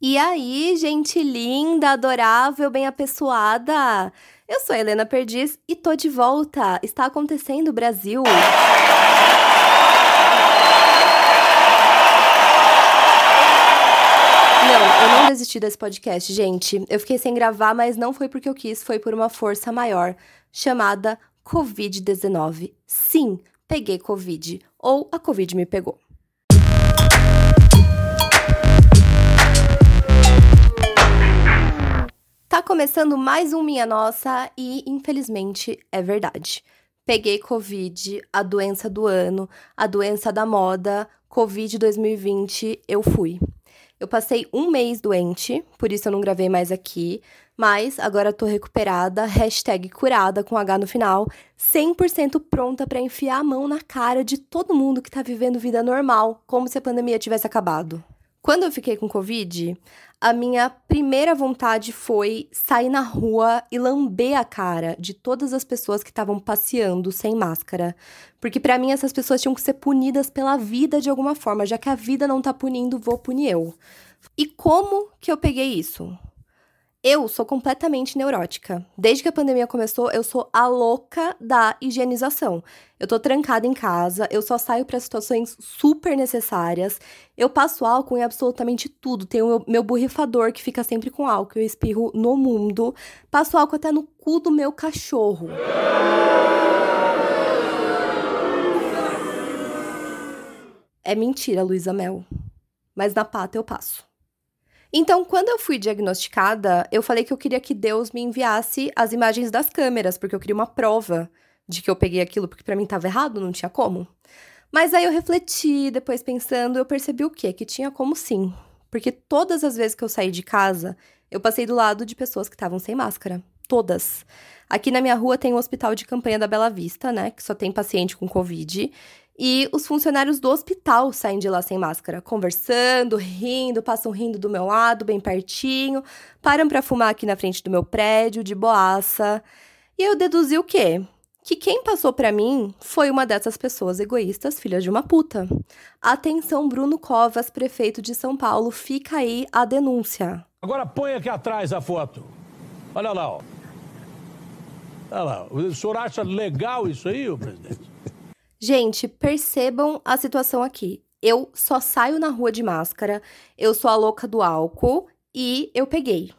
E aí, gente linda, adorável, bem apessoada? Eu sou Helena Perdiz e tô de volta. Está acontecendo, Brasil. Não, eu não desisti desse podcast, gente. Eu fiquei sem gravar, mas não foi porque eu quis, foi por uma força maior, chamada Covid-19. Sim, peguei Covid. Ou a Covid me pegou. Começando mais um Minha Nossa e, infelizmente, é verdade. Peguei Covid, a doença do ano, a doença da moda, Covid 2020, eu fui. Eu passei um mês doente, por isso eu não gravei mais aqui, mas agora tô recuperada, hashtag curada com H no final, 100% pronta para enfiar a mão na cara de todo mundo que tá vivendo vida normal, como se a pandemia tivesse acabado. Quando eu fiquei com Covid, a minha primeira vontade foi sair na rua e lamber a cara de todas as pessoas que estavam passeando sem máscara. Porque para mim essas pessoas tinham que ser punidas pela vida de alguma forma, já que a vida não tá punindo, vou punir eu. E como que eu peguei isso? Eu sou completamente neurótica. Desde que a pandemia começou, eu sou a louca da higienização. Eu tô trancada em casa, eu só saio para situações super necessárias. Eu passo álcool em absolutamente tudo. Tenho meu, meu borrifador que fica sempre com álcool, eu espirro no mundo. Passo álcool até no cu do meu cachorro. É mentira, Luísa Mel. Mas na pata eu passo. Então, quando eu fui diagnosticada, eu falei que eu queria que Deus me enviasse as imagens das câmeras, porque eu queria uma prova de que eu peguei aquilo, porque para mim estava errado, não tinha como. Mas aí eu refleti, depois pensando, eu percebi o quê? Que tinha como sim. Porque todas as vezes que eu saí de casa, eu passei do lado de pessoas que estavam sem máscara. Todas. Aqui na minha rua tem o hospital de campanha da Bela Vista, né? Que só tem paciente com Covid. E os funcionários do hospital saem de lá sem máscara, conversando, rindo, passam rindo do meu lado, bem pertinho, param para fumar aqui na frente do meu prédio, de boaça. E eu deduzi o quê? Que quem passou para mim foi uma dessas pessoas egoístas, filha de uma puta. Atenção, Bruno Covas, prefeito de São Paulo, fica aí a denúncia. Agora põe aqui atrás a foto. Olha lá, ó. Olha lá. O senhor acha legal isso aí, presidente? Gente, percebam a situação aqui. Eu só saio na rua de máscara, eu sou a louca do álcool e eu peguei.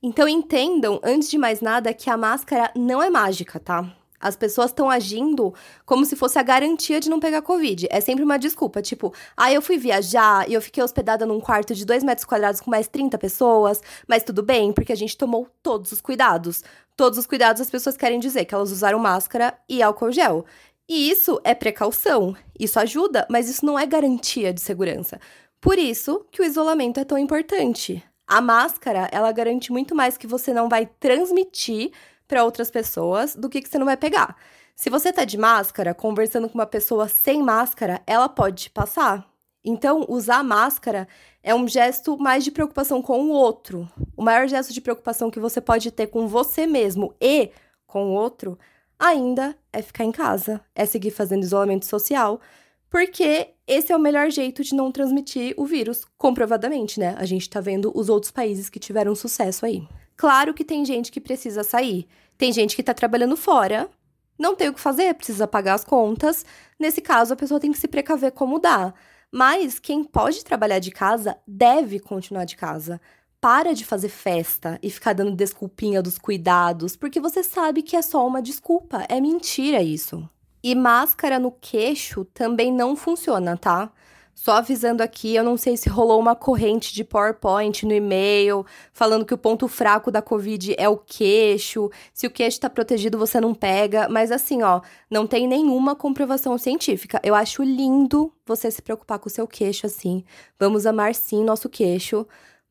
Então entendam, antes de mais nada, que a máscara não é mágica, tá? As pessoas estão agindo como se fosse a garantia de não pegar Covid. É sempre uma desculpa, tipo, ah, eu fui viajar e eu fiquei hospedada num quarto de 2 metros quadrados com mais 30 pessoas, mas tudo bem, porque a gente tomou todos os cuidados. Todos os cuidados as pessoas querem dizer que elas usaram máscara e álcool gel. E isso é precaução, isso ajuda, mas isso não é garantia de segurança. Por isso que o isolamento é tão importante. A máscara, ela garante muito mais que você não vai transmitir para outras pessoas do que que você não vai pegar. Se você tá de máscara, conversando com uma pessoa sem máscara, ela pode te passar. Então, usar máscara é um gesto mais de preocupação com o outro. O maior gesto de preocupação que você pode ter com você mesmo e com o outro ainda é ficar em casa, é seguir fazendo isolamento social, porque esse é o melhor jeito de não transmitir o vírus, comprovadamente, né? A gente tá vendo os outros países que tiveram sucesso aí. Claro que tem gente que precisa sair, tem gente que tá trabalhando fora, não tem o que fazer, precisa pagar as contas. Nesse caso, a pessoa tem que se precaver como dá. Mas quem pode trabalhar de casa deve continuar de casa para de fazer festa e ficar dando desculpinha dos cuidados, porque você sabe que é só uma desculpa, é mentira isso. E máscara no queixo também não funciona, tá? Só avisando aqui, eu não sei se rolou uma corrente de PowerPoint no e-mail, falando que o ponto fraco da Covid é o queixo, se o queixo tá protegido você não pega, mas assim, ó, não tem nenhuma comprovação científica. Eu acho lindo você se preocupar com o seu queixo assim. Vamos amar sim nosso queixo,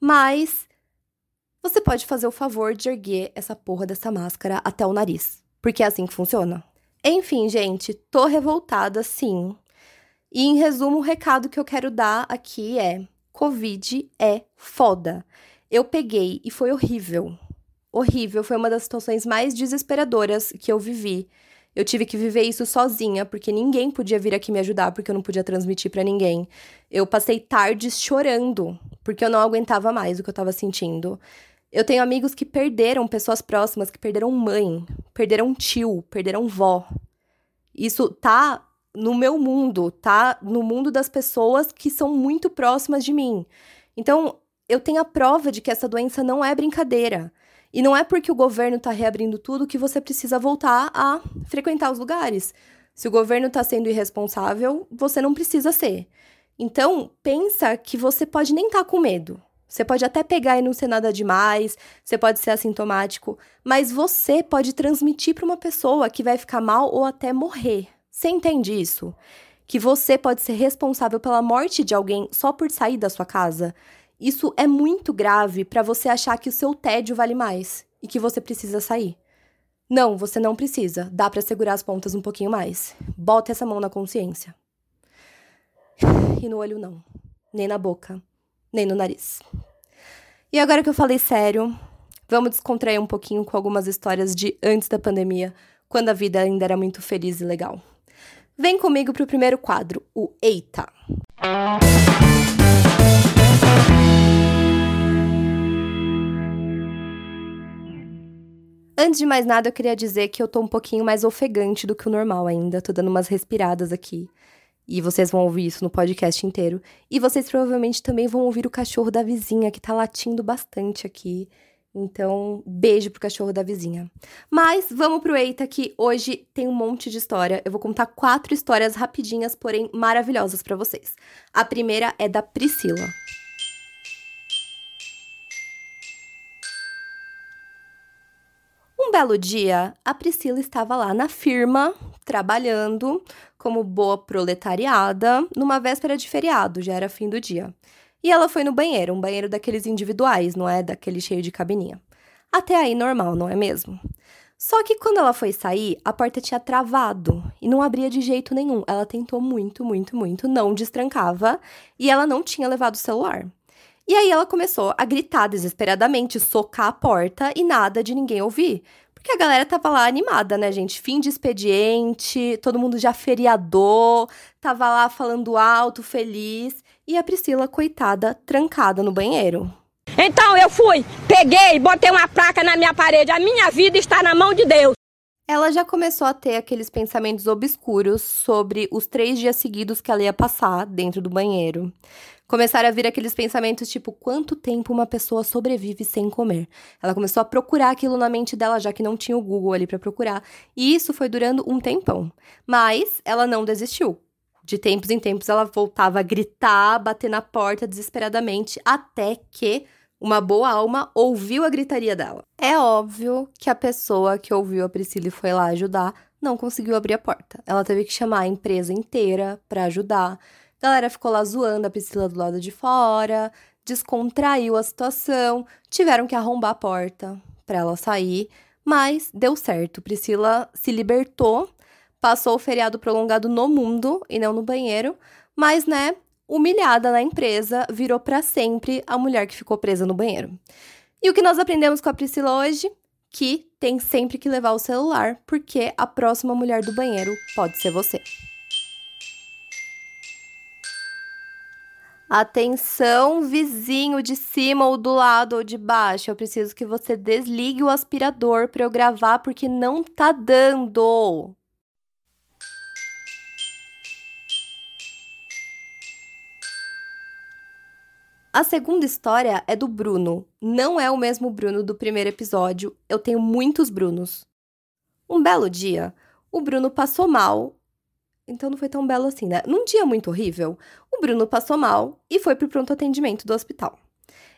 mas você pode fazer o favor de erguer essa porra dessa máscara até o nariz, porque é assim que funciona. Enfim, gente, tô revoltada sim. E em resumo, o recado que eu quero dar aqui é: Covid é foda. Eu peguei e foi horrível. Horrível, foi uma das situações mais desesperadoras que eu vivi. Eu tive que viver isso sozinha, porque ninguém podia vir aqui me ajudar, porque eu não podia transmitir para ninguém. Eu passei tardes chorando, porque eu não aguentava mais o que eu tava sentindo. Eu tenho amigos que perderam pessoas próximas, que perderam mãe, perderam tio, perderam vó. Isso tá no meu mundo, tá no mundo das pessoas que são muito próximas de mim. Então, eu tenho a prova de que essa doença não é brincadeira. E não é porque o governo está reabrindo tudo que você precisa voltar a frequentar os lugares. Se o governo está sendo irresponsável, você não precisa ser. Então, pensa que você pode nem estar tá com medo. Você pode até pegar e não ser nada demais, você pode ser assintomático, mas você pode transmitir para uma pessoa que vai ficar mal ou até morrer. Você entende isso? Que você pode ser responsável pela morte de alguém só por sair da sua casa? Isso é muito grave para você achar que o seu tédio vale mais e que você precisa sair. Não, você não precisa. Dá para segurar as pontas um pouquinho mais. Bota essa mão na consciência. E no olho não. Nem na boca, nem no nariz. E agora que eu falei sério, vamos descontrair um pouquinho com algumas histórias de antes da pandemia, quando a vida ainda era muito feliz e legal. Vem comigo pro primeiro quadro, o Eita. Antes de mais nada, eu queria dizer que eu tô um pouquinho mais ofegante do que o normal ainda. Tô dando umas respiradas aqui. E vocês vão ouvir isso no podcast inteiro. E vocês provavelmente também vão ouvir o cachorro da vizinha, que tá latindo bastante aqui. Então, beijo pro cachorro da vizinha. Mas vamos pro Eita, que hoje tem um monte de história. Eu vou contar quatro histórias rapidinhas, porém maravilhosas para vocês. A primeira é da Priscila. Belo dia, a Priscila estava lá na firma, trabalhando como boa proletariada, numa véspera de feriado, já era fim do dia. E ela foi no banheiro, um banheiro daqueles individuais, não é daquele cheio de cabininha. Até aí normal, não é mesmo? Só que quando ela foi sair, a porta tinha travado e não abria de jeito nenhum. Ela tentou muito, muito, muito, não destrancava e ela não tinha levado o celular. E aí ela começou a gritar desesperadamente, socar a porta e nada de ninguém ouvir. Porque a galera tava lá animada, né, gente? Fim de expediente, todo mundo já feriador, tava lá falando alto, feliz. E a Priscila, coitada, trancada no banheiro. Então eu fui, peguei, botei uma placa na minha parede. A minha vida está na mão de Deus. Ela já começou a ter aqueles pensamentos obscuros sobre os três dias seguidos que ela ia passar dentro do banheiro começaram a vir aqueles pensamentos tipo: quanto tempo uma pessoa sobrevive sem comer? Ela começou a procurar aquilo na mente dela, já que não tinha o Google ali para procurar. E isso foi durando um tempão. Mas ela não desistiu. De tempos em tempos ela voltava a gritar, bater na porta desesperadamente, até que uma boa alma ouviu a gritaria dela. É óbvio que a pessoa que ouviu a Priscila e foi lá ajudar não conseguiu abrir a porta. Ela teve que chamar a empresa inteira para ajudar. Galera ficou lá zoando a Priscila do lado de fora, descontraiu a situação, tiveram que arrombar a porta para ela sair, mas deu certo. Priscila se libertou, passou o feriado prolongado no mundo e não no banheiro, mas né, humilhada na empresa, virou para sempre a mulher que ficou presa no banheiro. E o que nós aprendemos com a Priscila hoje? Que tem sempre que levar o celular, porque a próxima mulher do banheiro pode ser você. Atenção, vizinho de cima ou do lado ou de baixo. Eu preciso que você desligue o aspirador para eu gravar porque não tá dando. A segunda história é do Bruno. Não é o mesmo Bruno do primeiro episódio. Eu tenho muitos Brunos. Um belo dia, o Bruno passou mal então não foi tão belo assim, né? Num dia muito horrível, o Bruno passou mal e foi pro pronto atendimento do hospital.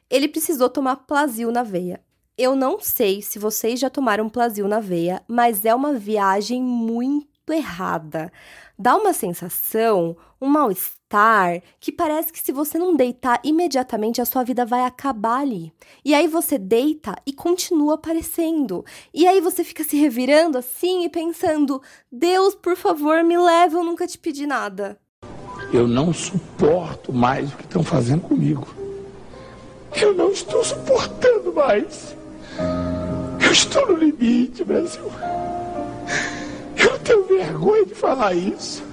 Ele precisou tomar Plasil na veia. Eu não sei se vocês já tomaram Plasil na veia, mas é uma viagem muito errada. Dá uma sensação, um mal-estar, que parece que se você não deitar imediatamente, a sua vida vai acabar ali. E aí você deita e continua aparecendo. E aí você fica se revirando assim e pensando: Deus, por favor, me leve, eu nunca te pedi nada. Eu não suporto mais o que estão fazendo comigo. Eu não estou suportando mais. Eu estou no limite, Brasil tenho vergonha de falar isso.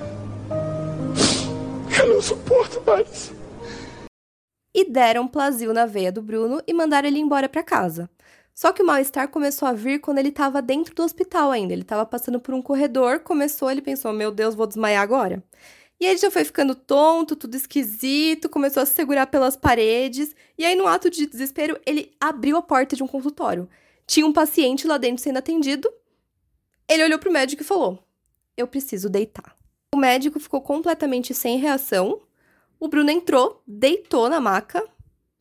Eu não suporto mais. E deram plazil na veia do Bruno e mandaram ele embora para casa. Só que o mal-estar começou a vir quando ele estava dentro do hospital ainda. Ele estava passando por um corredor, começou, ele pensou: meu Deus, vou desmaiar agora. E ele já foi ficando tonto, tudo esquisito, começou a se segurar pelas paredes. E aí, no ato de desespero, ele abriu a porta de um consultório. Tinha um paciente lá dentro sendo atendido. Ele olhou pro médico e falou: Eu preciso deitar. O médico ficou completamente sem reação. O Bruno entrou, deitou na maca,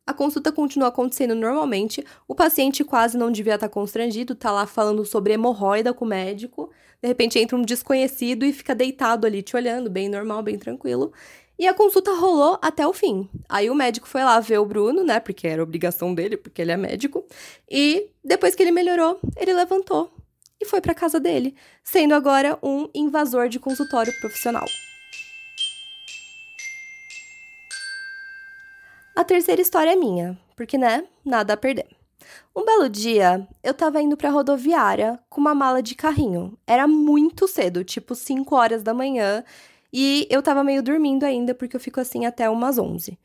a consulta continua acontecendo normalmente. O paciente quase não devia estar constrangido, tá lá falando sobre hemorroida com o médico. De repente entra um desconhecido e fica deitado ali te olhando, bem normal, bem tranquilo. E a consulta rolou até o fim. Aí o médico foi lá ver o Bruno, né? Porque era obrigação dele, porque ele é médico. E depois que ele melhorou, ele levantou e foi para casa dele, sendo agora um invasor de consultório profissional. A terceira história é minha, porque, né, nada a perder. Um belo dia, eu tava indo pra rodoviária com uma mala de carrinho. Era muito cedo, tipo 5 horas da manhã, e eu tava meio dormindo ainda, porque eu fico assim até umas 11.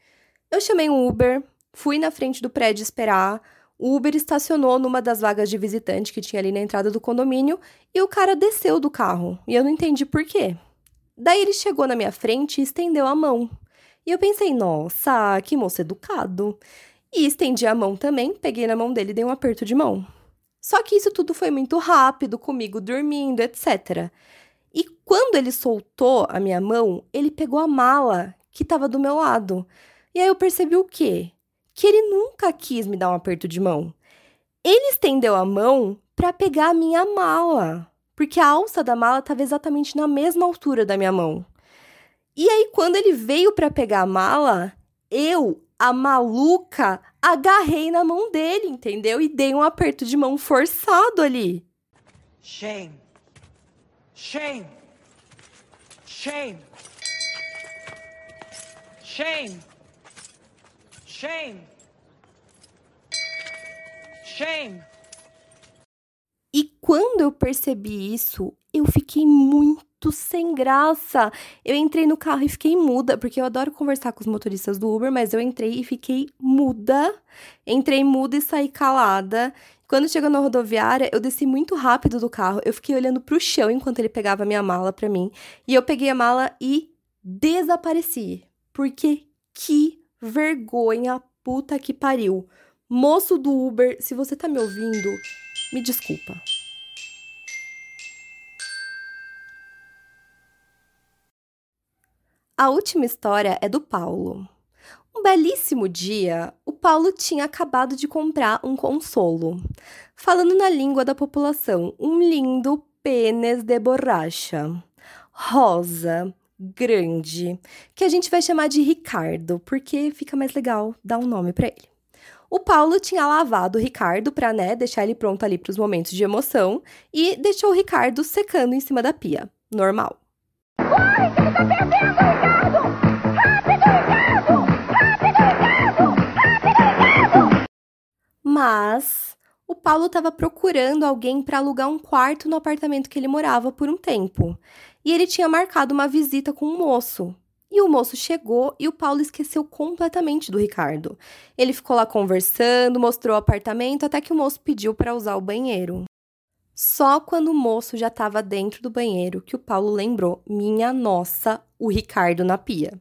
Eu chamei um Uber, fui na frente do prédio esperar. O Uber estacionou numa das vagas de visitante que tinha ali na entrada do condomínio e o cara desceu do carro, e eu não entendi por quê. Daí ele chegou na minha frente e estendeu a mão. E eu pensei, nossa, que moço educado. E estendi a mão também, peguei na mão dele e dei um aperto de mão. Só que isso tudo foi muito rápido, comigo dormindo, etc. E quando ele soltou a minha mão, ele pegou a mala que estava do meu lado. E aí eu percebi o quê? Que ele nunca quis me dar um aperto de mão. Ele estendeu a mão para pegar a minha mala, porque a alça da mala estava exatamente na mesma altura da minha mão. E aí, quando ele veio para pegar a mala, eu, a maluca, agarrei na mão dele, entendeu? E dei um aperto de mão forçado ali. Shame. Shame. Shame. Shame. Shame. Shame. E quando eu percebi isso, eu fiquei muito sem graça. Eu entrei no carro e fiquei muda, porque eu adoro conversar com os motoristas do Uber, mas eu entrei e fiquei muda. Entrei muda e saí calada. Quando chegou na rodoviária, eu desci muito rápido do carro. Eu fiquei olhando pro chão enquanto ele pegava minha mala pra mim. E eu peguei a mala e desapareci. Porque que vergonha, puta que pariu. Moço do Uber, se você tá me ouvindo, me desculpa. A última história é do Paulo. Um belíssimo dia, o Paulo tinha acabado de comprar um consolo. Falando na língua da população, um lindo pênis de borracha. Rosa, grande, que a gente vai chamar de Ricardo, porque fica mais legal dar um nome para ele. O Paulo tinha lavado o Ricardo para, né, deixar ele pronto ali para os momentos de emoção e deixou o Ricardo secando em cima da pia. Normal. Corre, que ele tá perdendo, Ricardo! Rápido, Ricardo! Rápido, Ricardo! Rápido, Ricardo! Mas o Paulo estava procurando alguém para alugar um quarto no apartamento que ele morava por um tempo. E ele tinha marcado uma visita com um moço. E o moço chegou e o Paulo esqueceu completamente do Ricardo. Ele ficou lá conversando, mostrou o apartamento até que o moço pediu para usar o banheiro. Só quando o moço já estava dentro do banheiro que o Paulo lembrou: minha nossa, o Ricardo na pia.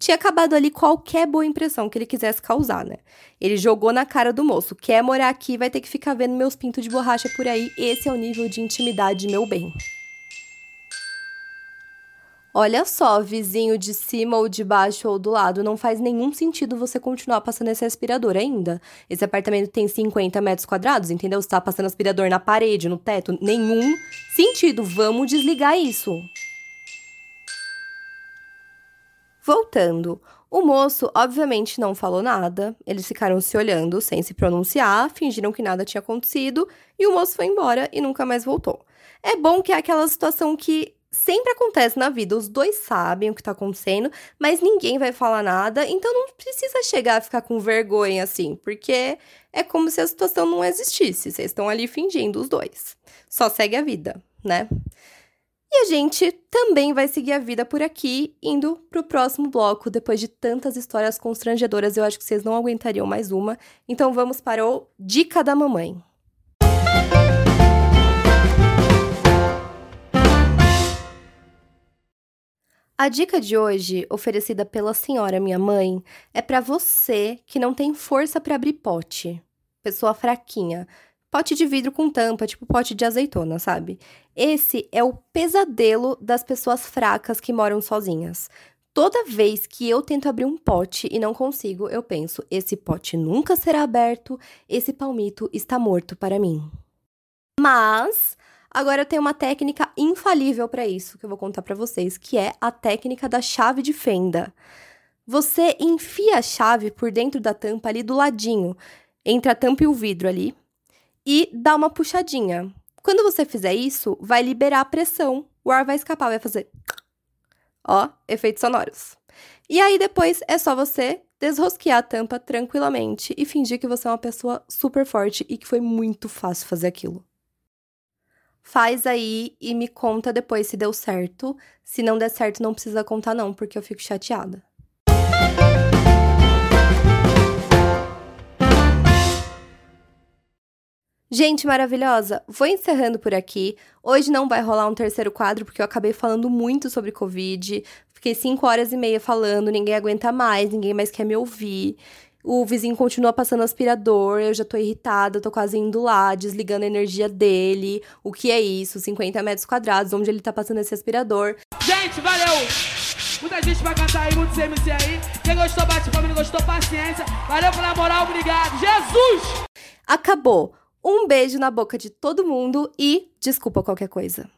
Tinha acabado ali qualquer boa impressão que ele quisesse causar, né? Ele jogou na cara do moço: quer morar aqui, vai ter que ficar vendo meus pintos de borracha por aí. Esse é o nível de intimidade, meu bem. Olha só, vizinho de cima ou de baixo ou do lado, não faz nenhum sentido você continuar passando esse aspirador ainda. Esse apartamento tem 50 metros quadrados, entendeu? Você tá passando aspirador na parede, no teto, nenhum sentido. Vamos desligar isso. Voltando. O moço, obviamente, não falou nada. Eles ficaram se olhando sem se pronunciar, fingiram que nada tinha acontecido e o moço foi embora e nunca mais voltou. É bom que é aquela situação que sempre acontece na vida. Os dois sabem o que tá acontecendo, mas ninguém vai falar nada, então não precisa chegar a ficar com vergonha assim, porque é como se a situação não existisse. Vocês estão ali fingindo os dois. Só segue a vida, né? E a gente também vai seguir a vida por aqui, indo pro próximo bloco. Depois de tantas histórias constrangedoras, eu acho que vocês não aguentariam mais uma. Então vamos para o Dica da Mamãe. A dica de hoje, oferecida pela senhora minha mãe, é para você que não tem força para abrir pote. Pessoa fraquinha. Pote de vidro com tampa, tipo pote de azeitona, sabe? Esse é o pesadelo das pessoas fracas que moram sozinhas. Toda vez que eu tento abrir um pote e não consigo, eu penso: esse pote nunca será aberto, esse palmito está morto para mim. Mas Agora eu tenho uma técnica infalível para isso que eu vou contar para vocês, que é a técnica da chave de fenda. Você enfia a chave por dentro da tampa ali do ladinho, entre a tampa e o vidro ali, e dá uma puxadinha. Quando você fizer isso, vai liberar a pressão, o ar vai escapar, vai fazer ó, efeitos sonoros. E aí depois é só você desrosquear a tampa tranquilamente e fingir que você é uma pessoa super forte e que foi muito fácil fazer aquilo. Faz aí e me conta depois se deu certo. Se não der certo, não precisa contar, não, porque eu fico chateada. Gente maravilhosa, vou encerrando por aqui. Hoje não vai rolar um terceiro quadro, porque eu acabei falando muito sobre Covid. Fiquei cinco horas e meia falando, ninguém aguenta mais, ninguém mais quer me ouvir. O vizinho continua passando aspirador, eu já tô irritada, tô quase indo lá, desligando a energia dele. O que é isso? 50 metros quadrados, onde ele tá passando esse aspirador. Gente, valeu! Muita gente vai cantar aí, muitos MC aí. Quem gostou, bate palma, não gostou, paciência. Valeu pela moral, obrigado. Jesus! Acabou. Um beijo na boca de todo mundo e desculpa qualquer coisa.